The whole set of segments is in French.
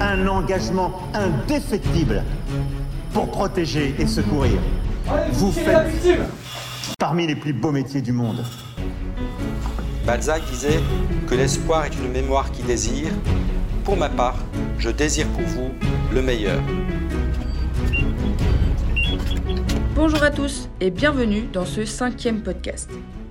un engagement indéfectible pour protéger et secourir. Vous faites parmi les plus beaux métiers du monde. Balzac disait que l'espoir est une mémoire qui désire. Pour ma part, je désire pour vous le meilleur. Bonjour à tous et bienvenue dans ce cinquième podcast.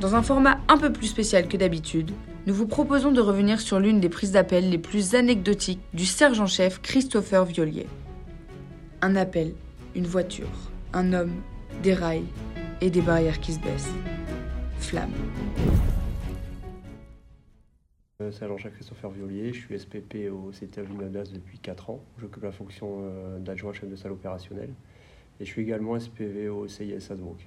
Dans un format un peu plus spécial que d'habitude, nous vous proposons de revenir sur l'une des prises d'appel les plus anecdotiques du sergent-chef Christopher Violier. Un appel, une voiture, un homme, des rails et des barrières qui se baissent. Flamme. Euh, Sergent-chef Christopher Violier, je suis SPP au CTA Vinodas depuis 4 ans. J'occupe la fonction euh, d'adjoint chef de salle opérationnelle. Et je suis également SPV au CIS Adbrook.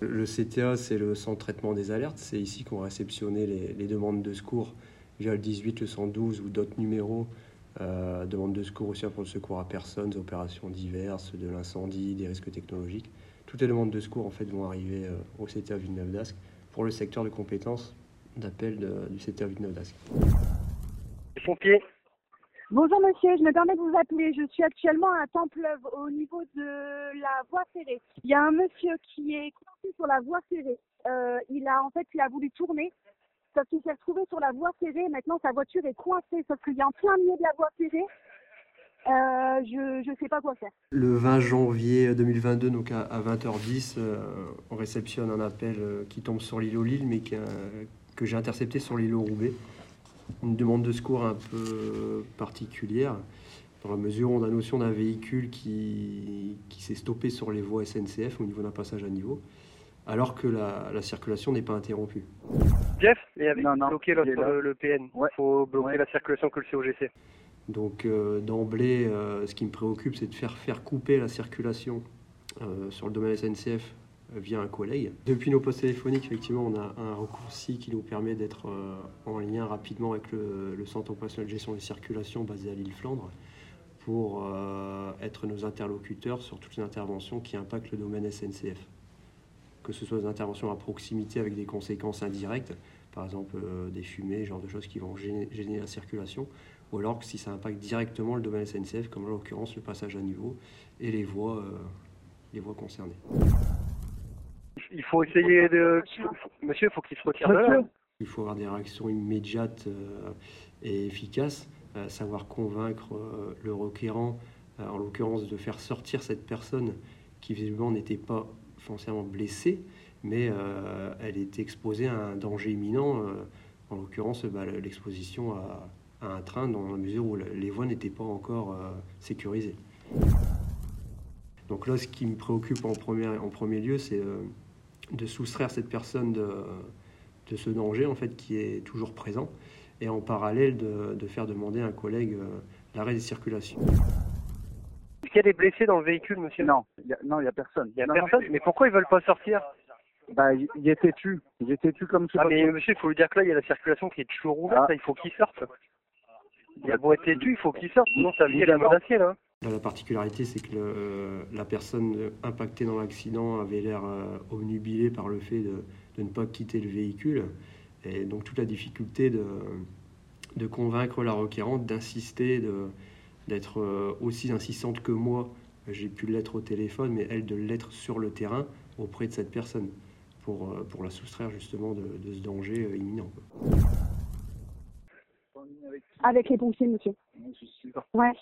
Le CTA, c'est le centre de traitement des alertes. C'est ici qu'on réceptionnait les, demandes de secours via le 18, le 112 ou d'autres numéros. Euh, demandes de secours aussi pour le secours à personnes, opérations diverses, de l'incendie, des risques technologiques. Toutes les demandes de secours en fait, vont arriver euh, au CTA Villeneuve d'Ascq pour le secteur de compétences d'appel du CTA Villeneuve d'Ascq. Pompiers? Bonjour monsieur, je me permets de vous appeler. Je suis actuellement à Templeuve au niveau de la voie ferrée. Il y a un monsieur qui est coincé sur la voie ferrée. Euh, il a en fait il a voulu tourner, sauf qu'il s'est retrouvé sur la voie ferrée. Maintenant sa voiture est coincée, sauf qu'il est en plein milieu de la voie ferrée. Euh, je ne sais pas quoi faire. Le 20 janvier 2022, donc à, à 20h10, euh, on réceptionne un appel qui tombe sur l'îlot Lille, mais que j'ai intercepté sur l'îlot Roubaix une demande de secours un peu particulière, dans la mesure où on a la notion d'un véhicule qui, qui s'est stoppé sur les voies SNCF au niveau d'un passage à niveau, alors que la, la circulation n'est pas interrompue. Jeff, il avait non, non, bloqué le, le, le, PN. Il ouais. faut bloquer ouais. la circulation que le COGC. Donc euh, d'emblée, euh, ce qui me préoccupe, c'est de faire, faire couper la circulation euh, sur le domaine SNCF via un collègue. Depuis nos postes téléphoniques, effectivement, on a un raccourci qui nous permet d'être euh, en lien rapidement avec le, Centre opérationnel de gestion des circulations basé à l'île Flandre pour euh, être nos interlocuteurs sur toutes les interventions qui impactent le domaine SNCF. Que ce soit des interventions à proximité avec des conséquences indirectes, par exemple euh, des fumées, genre de choses qui vont gêner, la circulation, ou alors si ça impacte directement le domaine SNCF, comme en l'occurrence le passage à niveau et les voies concernées il faut essayer de. Monsieur, il faut qu'il se retire de là. Il faut avoir des réactions immédiates euh, et efficaces, euh, savoir convaincre euh, le requérant, euh, en l'occurrence de faire sortir cette personne qui visiblement n'était pas foncièrement blessée, mais euh, elle était exposée à un danger imminent, euh, en l'occurrence bah, l'exposition à, à, un train dans la mesure où les voies n'étaient pas encore sécurisées. Donc là, ce qui me préoccupe en premier, en premier lieu, c'est de soustraire cette personne de, de, ce danger en fait qui est toujours présent et en parallèle de, de faire demander à un collègue euh, l'arrêt des circulations. Est-ce qu'il y a des blessés dans le véhicule, monsieur? Non, il non, il n'y a personne. Il n'y a non, personne? mais, mais pourquoi ils veulent pas sortir? Bah, il était tu. Il était tu comme Ah, mais monsieur, il faut lui dire que là, il y a la circulation qui est toujours ouverte, ah. là, il faut qu'il sorte. Il a beau être têtu, il faut qu'il sorte, sinon sa vie, elle est menacée, là. La particularité, c'est que le, la personne impactée dans l'accident avait l'air euh, omnubilée par le fait de, de, ne pas quitter le véhicule. Et donc toute la difficulté de, de convaincre la requérante d'insister, d'être euh, aussi insistante que moi. J'ai pu l'être au téléphone, mais elle de l'être sur le terrain auprès de cette personne pour, euh, pour la soustraire justement de, de ce danger imminent. Avec les pompiers, monsieur. Ouais.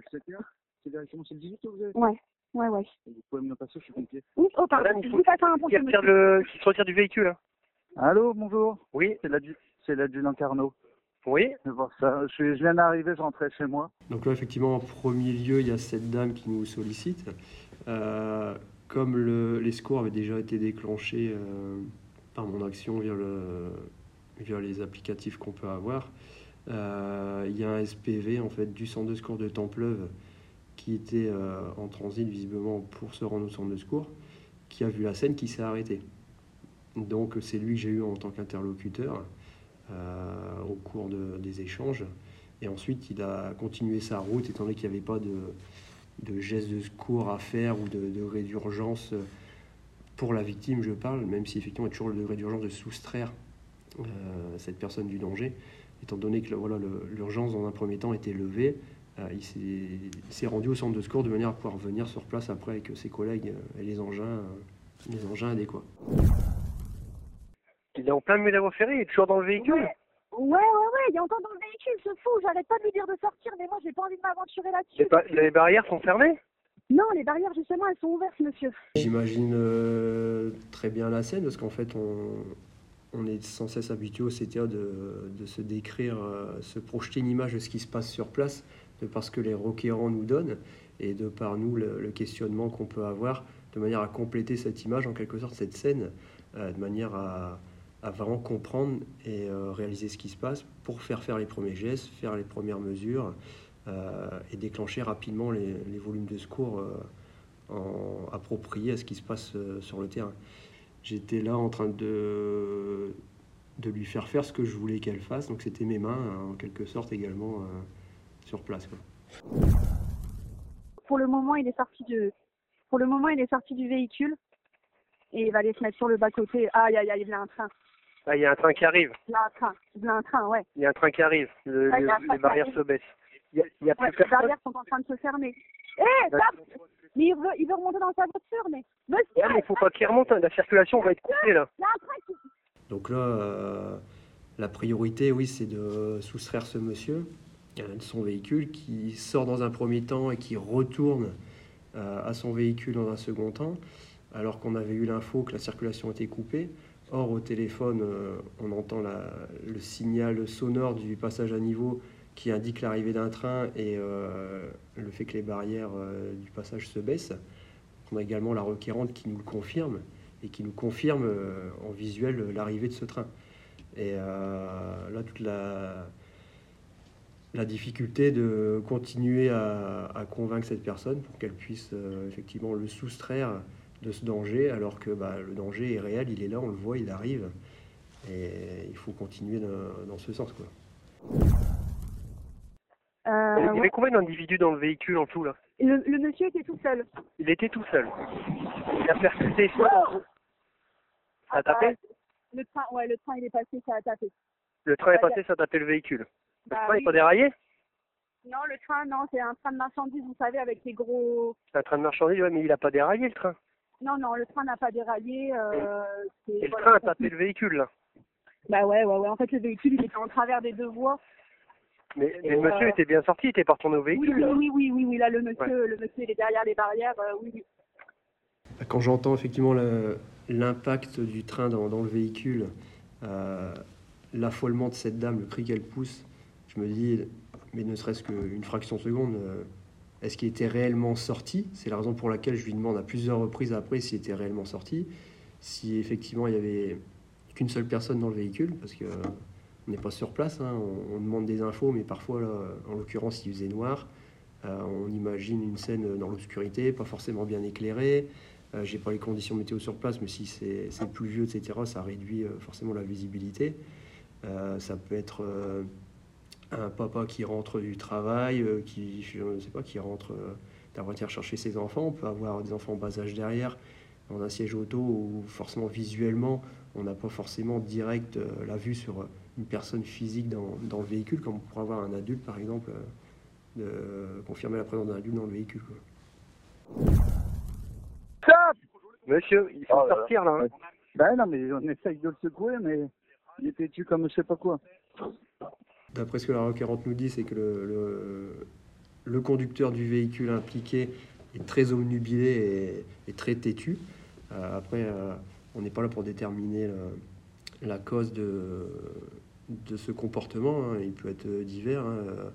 C'est le secteur C'est directement chez le 18 que vous avez Ouais. Ouais, ouais. Vous pouvez me le passer, je suis pompier. Oui, oh, pardon, il je vous passe un pompier, Qui, retire le... qui se retire du véhicule. hein. Allô, bonjour. Oui, C'est l'adju- c'est l'adjudant Carnot. oui. Ça. Je, suis- je viens d'arriver, je rentrais chez moi. Donc là, effectivement, en premier lieu, il y a cette dame qui nous sollicite. Euh, comme le, les secours avaient déjà été déclenchés euh, par mon action via, le, via les applicatifs qu'on peut avoir, euh, il y a un SPV en fait du centre de secours de Templeuve qui était euh, en transit visiblement pour se rendre au centre de secours, qui a vu la scène, qui s'est arrêté. Donc c'est lui que j'ai eu en tant qu'interlocuteur euh, au cours de, des échanges. Et ensuite, il a continué sa route, étant donné qu'il n'y avait pas de, de gestes de secours à faire ou de degré d'urgence pour la victime, je parle, même si effectivement il y a toujours le degré d'urgence de soustraire euh, cette personne du danger, étant donné que voilà, le- l'urgence dans un premier temps était levée, euh, il s'est- il s'est rendu au centre de secours de manière à pouvoir venir sur place après avec ses collègues euh, et les engins, euh, les engins adéquats. Il est en plein milieu de la voie ferrée, il est toujours dans le véhicule. Ouais, ouais, ouais, il est encore dans le véhicule, ce fou. J'arrête pas de lui dire de sortir, mais moi, j'ai pas envie de m'aventurer là-dessus. les barrières sont fermées? Non, les barrières, justement, elles sont ouvertes, monsieur. J'imagine euh, très bien la scène parce qu'en fait on, on est sans cesse habitué au CTA de, se décrire, euh, se projeter une image de ce qui se passe sur place, de par ce que les requérants nous donnent et de par nous le, questionnement qu'on peut avoir, de manière à compléter cette image, en quelque sorte cette scène, euh, de manière à, à vraiment comprendre et euh, réaliser ce qui se passe pour faire faire les premiers gestes, faire les premières mesures et déclencher rapidement les, volumes de secours. euh, en, approprié à ce qui se passe sur le terrain. J'étais là en train de, de lui faire faire ce que je voulais qu'elle fasse, donc c'était mes mains en quelque sorte également euh, sur place. quoi. Pour le moment, il est sorti de, pour le moment, il est sorti du véhicule. Et il va aller se mettre sur le bas-côté. Aïe, aïe, aïe, il y a un train. Ah, il y a un train qui arrive. Il y a un train. Il y a un train, ouais. Il y a un train qui arrive. Le- Ah, le- train les barrières arrive. se baissent. Il y a, il y a Ouais, plus les personne. barrières sont en train de se fermer. Eh, D'accord. Mais il veut, il veut remonter dans sa voiture, mais... Monsieur, Ouais, mais il faut pas qu'il remonte. hein. La circulation va être coupée là. Donc là, euh, la priorité, oui, c'est de soustraire ce monsieur de son véhicule qui sort dans un premier temps et qui retourne euh, à son véhicule dans un second temps, alors qu'on avait eu l'info que la circulation était coupée. Or, au téléphone, euh, on entend la- le signal sonore du passage à niveau qui indique l'arrivée d'un train et euh, le fait que les barrières euh, du passage se baissent. On a également la requérante qui nous le confirme et qui nous confirme euh, en visuel l'arrivée de ce train. Et là, toute la, difficulté de continuer à, convaincre cette personne pour qu'elle puisse effectivement le soustraire de ce danger, alors que bah, le danger est réel, il est là, on le voit, il arrive. Et il faut continuer dans, dans ce sens. Quoi. Euh, Il y ouais. avait combien d'individus dans le véhicule en tout là? Le, le monsieur était tout seul. Il était tout seul. Il a percuté dans- Ça a tapé? Ah, Le train, ouais, le train, il est passé, ça a tapé. Le train est passé, ça a tapé le véhicule. Le Bah train n'est oui. pas déraillé? Non, le train, non, c'est un train de marchandises, vous savez, avec les gros... C'est un train de marchandise, ouais, mais il a pas déraillé le train. Non, non, le train n'a pas déraillé. Euh, Et le train a tapé le véhicule là. Bah ouais, ouais, ouais. En fait, le véhicule, il était en travers des deux voies. Mais, le monsieur euh, était bien sorti, il était pas retourné au Oui, véhicule. oui, oui, oui, oui, oui. Là, le monsieur, le monsieur, il est derrière les barrières. euh, oui, oui. Quand j'entends effectivement l'impact du train dans, dans le véhicule, euh, l'affolement de cette dame, le cri qu'elle pousse, je me dis, mais ne serait-ce qu'une fraction de seconde, euh, est-ce qu'il était réellement sorti? C'est la raison pour laquelle je lui demande à plusieurs reprises après s'il était réellement sorti, si effectivement il y avait qu'une seule personne dans le véhicule, parce que euh, on n'est pas sur place, hein, on, demande des infos, mais parfois, en l'occurrence, il faisait noir. Euh, on imagine une scène dans l'obscurité, pas forcément bien éclairée. Euh, J'ai pas les conditions météo sur place, mais si c'est pluvieux, etc., ça réduit euh, forcément la visibilité. Euh, ça peut être un papa qui rentre du travail, qui, je ne sais pas, qui rentre voiture chercher ses enfants. On peut avoir des enfants en bas âge derrière, dans un siège auto où forcément visuellement, on n'a pas forcément direct la vue sur une personne physique dans, dans le véhicule, comme on pourrait avoir un adulte, par exemple, euh, de confirmer la présence d'un adulte dans le véhicule. quoi. Monsieur, il faut Oh là là. sortir là. hein. Ben non, mais on essaye de le secouer, mais il était tu comme je sais pas quoi. D'après ce que la requérante nous dit, c'est que le, le, le conducteur du véhicule impliqué est très omnubilé et, et très têtu. Euh, après, euh, on n'est pas là pour déterminer le- la cause de, de ce comportement. hein. Il peut être divers. hein. Euh,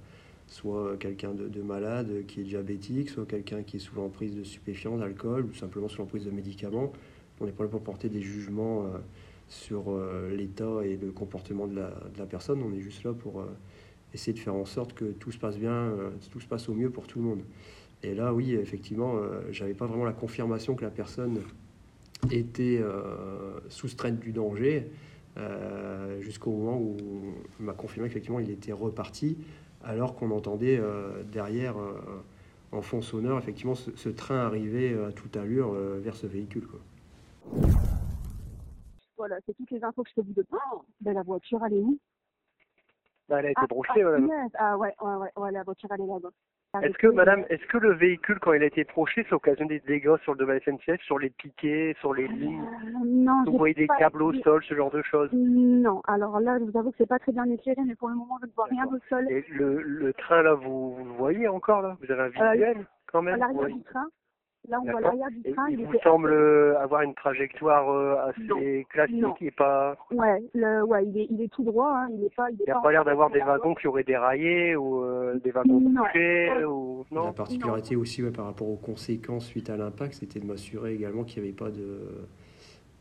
Soit quelqu'un de, de malade qui est diabétique, soit quelqu'un qui est sous l'emprise de stupéfiants, d'alcool, ou simplement sous l'emprise de médicaments. On n'est pas là pour porter des jugements euh, sur euh, l'état et le comportement de la, personne. On est juste là pour euh, essayer de faire en sorte que tout se passe bien, euh, tout se passe au mieux pour tout le monde. Et là, oui, effectivement, euh, j'avais pas vraiment la confirmation que la personne était euh, soustraite du danger euh, jusqu'au moment où on m'a confirmé qu'effectivement il était reparti, alors qu'on entendait euh, derrière, euh, en fond sonore, effectivement ce, ce train arriver à toute allure euh, vers ce véhicule. Quoi. Voilà, c'est toutes les infos que je peux vous donner. Oh, ben, la voiture, elle est où? Bah, elle a été ah, brochée, ah, punaise. ah ouais, ouais, ouais, ouais, la voiture, elle est là-bas. Est-ce que, madame, est-ce que le véhicule, quand il a été projeté, ça occasionne des dégâts sur le domaine SNCF, sur les piquets, sur les lignes Euh, non, Vous voyez des pas- câbles au sol, ce genre de choses Non, alors là, je vous avoue que c'est pas très bien éclairé, mais pour le moment, je ne vois rien au sol. Et le, le train, là, vous, vous le voyez encore, là? Vous avez un visuel, quand À même l'arrière Oui. du train, là, on voit l'arrière du Et train. il il vous était semble euh, avoir une trajectoire euh, assez Non. classique Non. et pas... Ouais, le, ouais, il est, il est tout droit, hein, il est pas, il est Il n'y a pas pas l'air d'avoir des wagons qui auraient déraillé ou euh, des wagons Non. touchés ou... La Non particularité aussi ouais, par rapport aux conséquences suite à l'impact, c'était de m'assurer également qu'il n'y avait pas de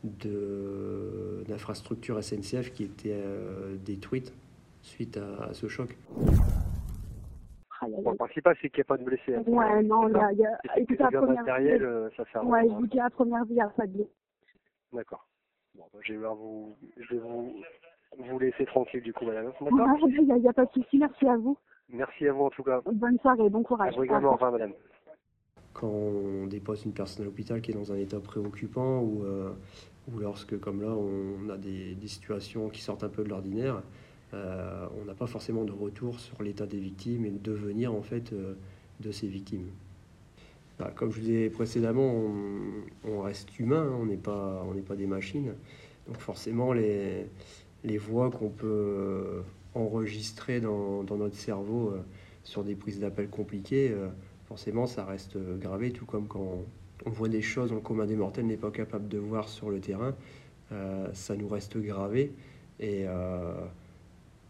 de- d'infrastructure SNCF qui était euh, détruite suite à, à ce choc. Aïe, aïe, Bon, le principal, c'est qu'il n'y a pas de blessés. aïe. Ouais, non, il y a, y a, écoutez, des à première matériels, vue, euh, ça sert à ouais, je vous dis à première vue, il n'y a pas de D'accord. Bon, bah, je vais vous... Je vais vous... vous laisser tranquille, du coup, madame. D'accord Il n'y a, il y a pas de souci, merci à vous. Merci à vous, en tout cas. Bonne soirée, bon À courage. vous également, au revoir, madame. Quand on dépose une personne à l'hôpital qui est dans un état préoccupant ou, euh, ou lorsque, comme là, on a des, des situations qui sortent un peu de l'ordinaire, euh, on n'a pas forcément de retour sur l'état des victimes et le devenir en fait euh, de ces victimes. Bah, comme je vous disais précédemment, on, on reste humain, hein, on n'est pas, on pas des machines. Donc forcément, les, les voix qu'on peut euh, enregistrer dans, dans notre cerveau sur des prises d'appel compliquées, forcément, ça reste gravé, tout comme quand on voit des choses en commun des mortels n'est pas capable de voir sur le terrain, ça nous reste gravé. Et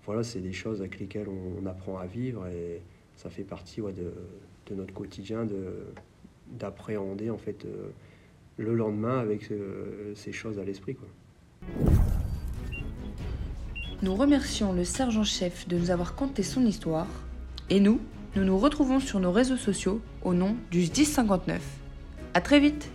voilà, c'est des choses avec lesquelles on, apprend à vivre et ça fait partie de, notre quotidien de d'appréhender en fait euh, le lendemain avec euh, ces choses à l'esprit. Nous remercions le sergent-chef de nous avoir conté son histoire. Et nous, nous nous retrouvons sur nos réseaux sociaux au nom du 1059. À très vite